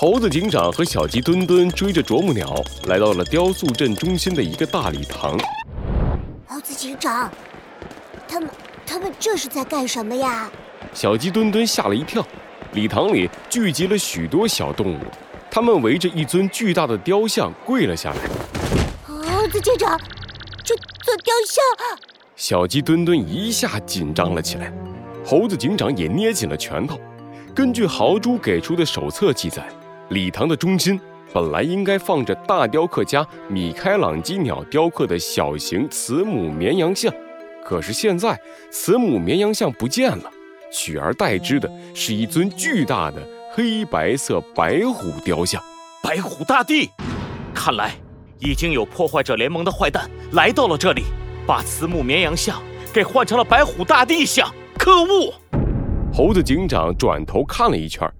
猴子警长和小鸡墩墩追着啄木鸟来到了雕塑镇中心的一个大礼堂。猴子警长，他们他们这是在干什么呀？小鸡墩墩吓了一跳。礼堂里聚集了许多小动物，他们围着一尊巨大的雕像跪了下来。猴子警长，这座雕像……小鸡墩墩一下紧张了起来，猴子警长也捏紧了拳头。根据豪猪给出的手册记载。礼堂的中心本来应该放着大雕刻家米开朗基鸟雕刻的小型慈母绵羊像，可是现在慈母绵羊像不见了，取而代之的是一尊巨大的黑白色白虎雕像。白虎大帝，看来已经有破坏者联盟的坏蛋来到了这里，把慈母绵羊像给换成了白虎大帝像。可恶！猴子警长转头看了一圈。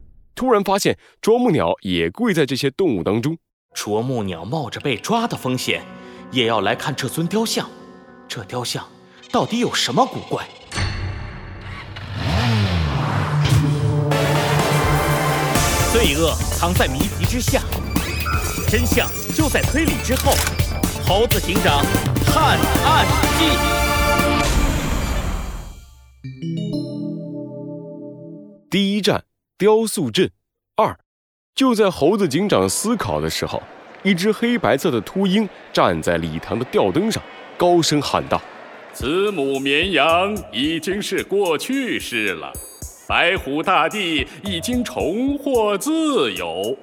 突然发现啄木鸟也跪在这些动物当中。啄木鸟冒着被抓的风险，也要来看这尊雕像。这雕像到底有什么古怪？罪恶藏在谜题之下，真相就在推理之后。猴子警长探案记，第一站。雕塑镇二，就在猴子警长思考的时候，一只黑白色的秃鹰站在礼堂的吊灯上，高声喊道：“慈母绵羊已经是过去式了，白虎大帝已经重获自由。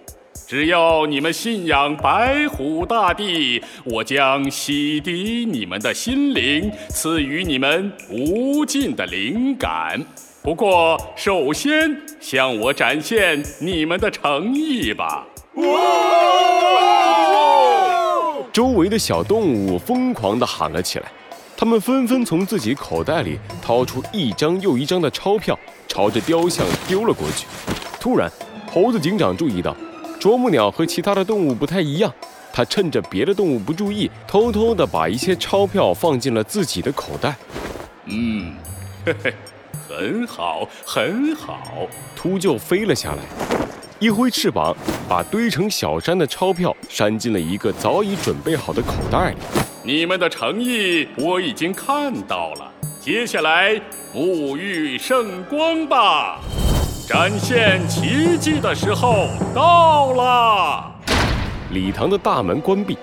只要你们信仰白虎大帝，我将洗涤你们的心灵，赐予你们无尽的灵感。”不过，首先向我展现你们的诚意吧！周围的小动物疯狂地喊了起来，他们纷纷从自己口袋里掏出一张又一张的钞票，朝着雕像丢了过去。突然，猴子警长注意到，啄木鸟和其他的动物不太一样，他趁着别的动物不注意，偷偷地把一些钞票放进了自己的口袋。嗯，嘿嘿。很好，很好。秃鹫飞了下来，一挥翅膀，把堆成小山的钞票扇进了一个早已准备好的口袋里。你们的诚意我已经看到了，接下来沐浴圣光吧！展现奇迹的时候到了。礼堂的大门关闭，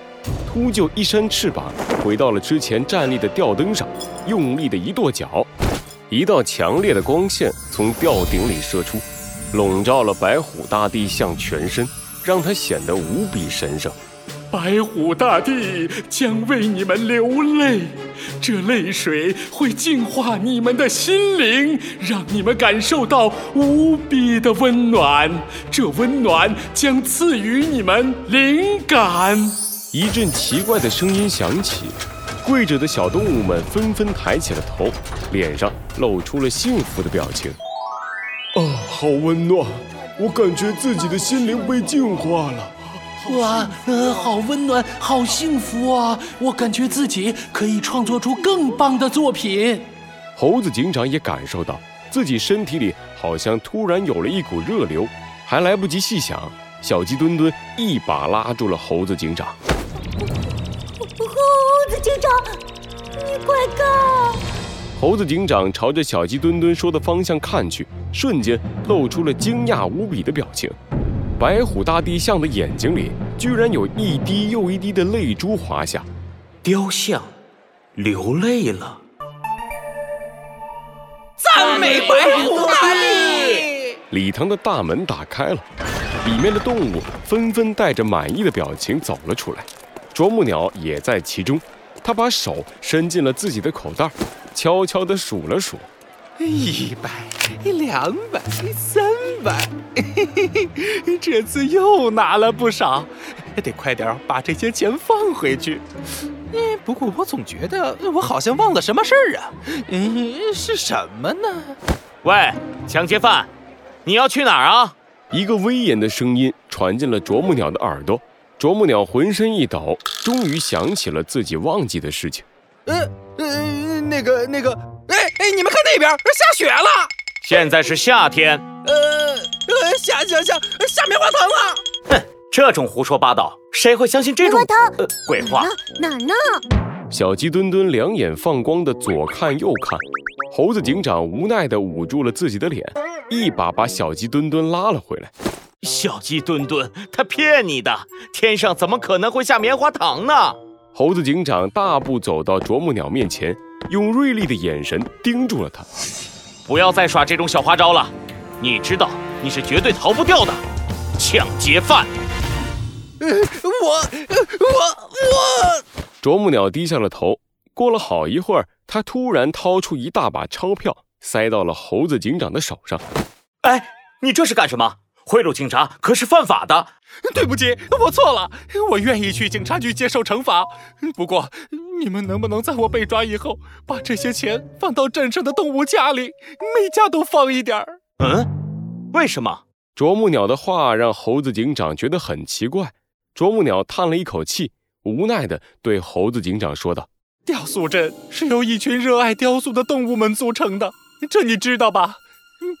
秃鹫一扇翅膀，回到了之前站立的吊灯上，用力的一跺脚。一道强烈的光线从吊顶里射出，笼罩了白虎大帝像全身，让他显得无比神圣。白虎大帝将为你们流泪，这泪水会净化你们的心灵，让你们感受到无比的温暖。这温暖将赐予你们灵感。一阵奇怪的声音响起。跪着的小动物们纷纷抬起了头，脸上露出了幸福的表情。啊，好温暖！我感觉自己的心灵被净化了。哇，呃，好温暖，好幸福啊！我感觉自己可以创作出更棒的作品。猴子警长也感受到自己身体里好像突然有了一股热流，还来不及细想，小鸡墩墩一把拉住了猴子警长。你快看！猴子警长朝着小鸡墩墩说的方向看去，瞬间露出了惊讶无比的表情。白虎大帝像的眼睛里居然有一滴又一滴的泪珠滑下，雕像流泪了。赞美白虎大帝！礼堂的大门打开了，里面的动物纷纷带着满意的表情走了出来，啄木鸟也在其中。他把手伸进了自己的口袋，悄悄地数了数：一百、两百、三百，这次又拿了不少，得快点把这些钱放回去。嗯，不过我总觉得我好像忘了什么事儿啊。嗯，是什么呢？喂，抢劫犯，你要去哪儿啊？一个威严的声音传进了啄木鸟的耳朵。啄木鸟浑身一抖，终于想起了自己忘记的事情。呃呃，那个那个，哎哎，你们看那边，下雪了。现在是夏天。呃呃，下下下下棉花糖了。哼这种胡说八道，谁会相信这种棉花糖呃鬼话？哪儿呢？小鸡墩墩两眼放光的左看右看，猴子警长无奈的捂住了自己的脸，一把把小鸡墩墩拉了回来。小鸡墩墩，他骗你的，天上怎么可能会下棉花糖呢？猴子警长大步走到啄木鸟面前，用锐利的眼神盯住了他。不要再耍这种小花招了，你知道你是绝对逃不掉的，抢劫犯！我我我，啄木鸟低下了头。过了好一会儿，他突然掏出一大把钞票，塞到了猴子警长的手上。哎，你这是干什么？贿赂警察可是犯法的。对不起，我错了，我愿意去警察局接受惩罚。不过，你们能不能在我被抓以后，把这些钱放到镇上的动物家里，每家都放一点儿？嗯，为什么？啄木鸟的话让猴子警长觉得很奇怪。啄木鸟叹了一口气，无奈地对猴子警长说道：“雕塑镇是由一群热爱雕塑的动物们组成的，这你知道吧？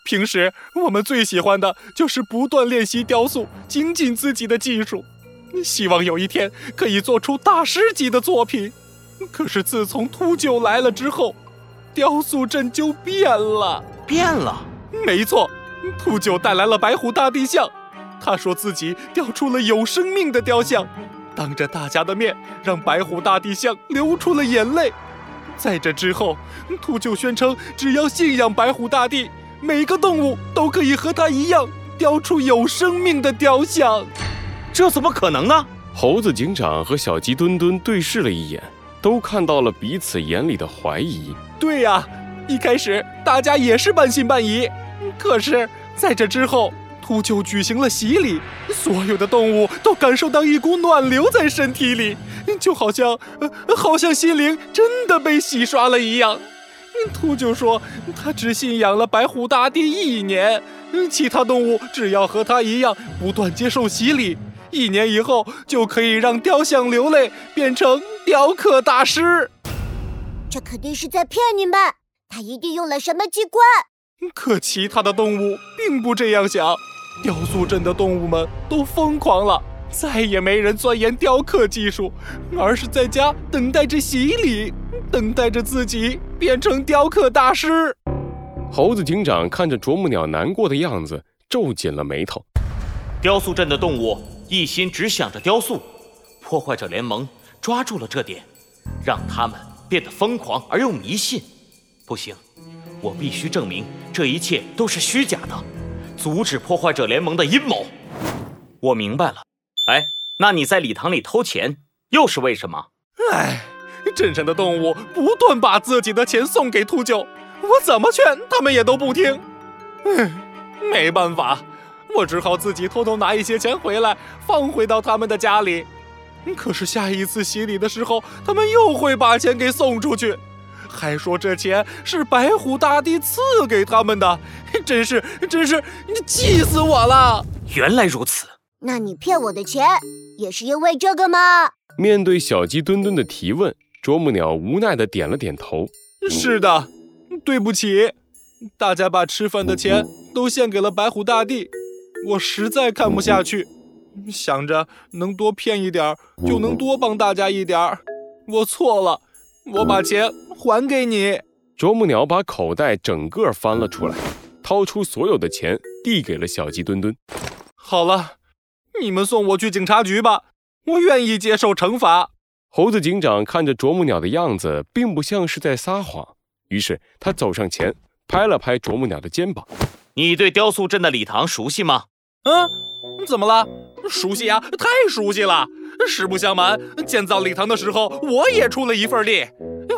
平时我们最喜欢的就是不断练习雕塑，精进自己的技术，希望有一天可以做出大师级的作品。可是自从秃鹫来了之后，雕塑镇就变了，变了。没错，秃鹫带来了白虎大帝像。”他说自己雕出了有生命的雕像，当着大家的面让白虎大帝像流出了眼泪。在这之后，秃鹫宣称，只要信仰白虎大帝，每个动物都可以和它一样雕出有生命的雕像。这怎么可能呢？猴子警长和小鸡墩墩对视了一眼，都看到了彼此眼里的怀疑。对呀，一开始大家也是半信半疑，可是在这之后。秃鹫举行了洗礼，所有的动物都感受到一股暖流在身体里，就好像，呃，好像心灵真的被洗刷了一样。秃鹫说，他只信仰了白虎大帝一年，其他动物只要和他一样不断接受洗礼，一年以后就可以让雕像流泪，变成雕刻大师。这肯定是在骗你们，他一定用了什么机关。可其他的动物并不这样想。雕塑镇的动物们都疯狂了，再也没人钻研雕刻技术，而是在家等待着洗礼，等待着自己变成雕刻大师。猴子警长看着啄木鸟难过的样子，皱紧了眉头。雕塑镇的动物一心只想着雕塑，破坏者联盟抓住了这点，让他们变得疯狂而又迷信。不行，我必须证明这一切都是虚假的。阻止破坏者联盟的阴谋，我明白了。哎，那你在礼堂里偷钱，又是为什么？哎，镇上的动物不断把自己的钱送给秃鹫，我怎么劝他们也都不听。唉，没办法，我只好自己偷偷拿一些钱回来，放回到他们的家里。可是下一次洗礼的时候，他们又会把钱给送出去。还说这钱是白虎大帝赐给他们的，真是真是你气死我了！原来如此，那你骗我的钱也是因为这个吗？面对小鸡墩墩的提问，啄木鸟无奈的点了点头。是的，对不起，大家把吃饭的钱都献给了白虎大帝，我实在看不下去，想着能多骗一点就能多帮大家一点儿我错了，我把钱。还给你，啄木鸟把口袋整个翻了出来，掏出所有的钱递给了小鸡墩墩。好了，你们送我去警察局吧，我愿意接受惩罚。猴子警长看着啄木鸟的样子，并不像是在撒谎，于是他走上前，拍了拍啄木鸟的肩膀：“你对雕塑镇的礼堂熟悉吗？”“嗯，怎么了？熟悉呀，太熟悉了。实不相瞒，建造礼堂的时候，我也出了一份力。”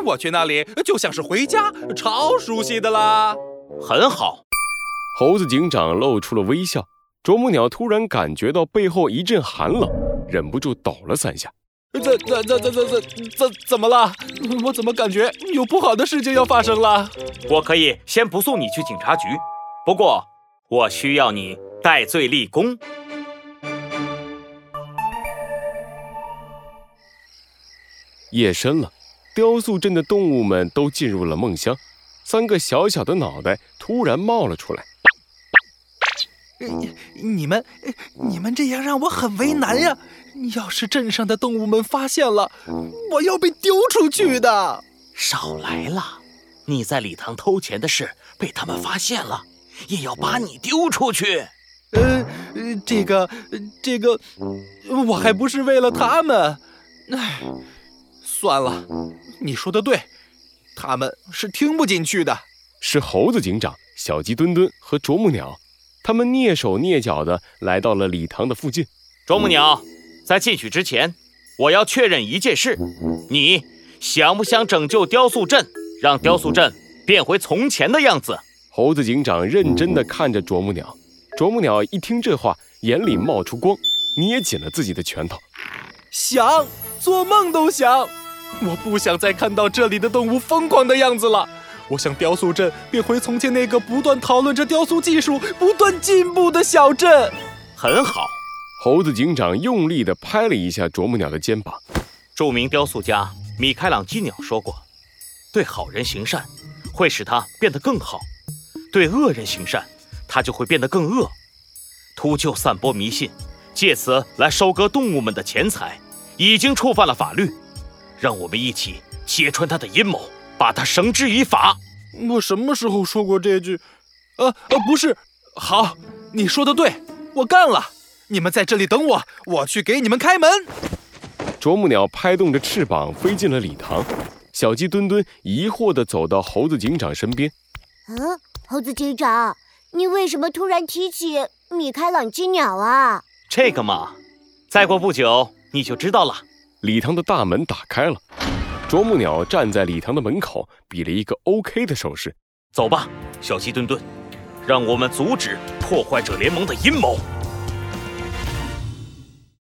我去那里就像是回家，超熟悉的啦。很好，猴子警长露出了微笑。啄木鸟突然感觉到背后一阵寒冷，忍不住抖了三下。这这这这这这怎么了？我怎么感觉有不好的事情要发生了？我可以先不送你去警察局。不过我需要你戴罪立功。夜深了，雕塑镇的动物们都进入了梦乡，三个小小的脑袋突然冒了出来。你们你们这样让我很为难呀。要是镇上的动物们发现了，我要被丢出去的。少来了！你在礼堂偷钱的事被他们发现了，也要把你丢出去。呃，这个，这个，我还不是为了他们。唉，算了，你说的对，他们是听不进去的。是猴子警长、小鸡墩墩和啄木鸟。他们蹑手蹑脚地来到了礼堂的附近。啄木鸟，在进去之前，我要确认一件事：你想不想拯救雕塑镇，让雕塑镇变回从前的样子？猴子警长认真地看着啄木鸟。啄木鸟一听这话，眼里冒出光，捏紧了自己的拳头。想，做梦都想！我不想再看到这里的动物疯狂的样子了。我想雕塑镇变回从前那个不断讨论着雕塑技术、不断进步的小镇。很好，猴子警长用力地拍了一下啄木鸟的肩膀。著名雕塑家米开朗基鸟说过：“对好人行善，会使他变得更好；对恶人行善，他就会变得更恶。秃鹫散播迷信，借此来收割动物们的钱财，已经触犯了法律。让我们一起揭穿他的阴谋。”把他绳之以法。我什么时候说过这句？呃呃，不是。好，你说的对，我干了。你们在这里等我，我去给你们开门。啄木鸟拍动着翅膀飞进了礼堂。小鸡墩墩疑惑地走到猴子警长身边。嗯，猴子警长，你为什么突然提起米开朗基鸟啊？这个嘛，再过不久你就知道了。礼堂的大门打开了。啄木鸟站在礼堂的门口，比了一个 OK 的手势。走吧，小鸡墩墩，让我们阻止破坏者联盟的阴谋。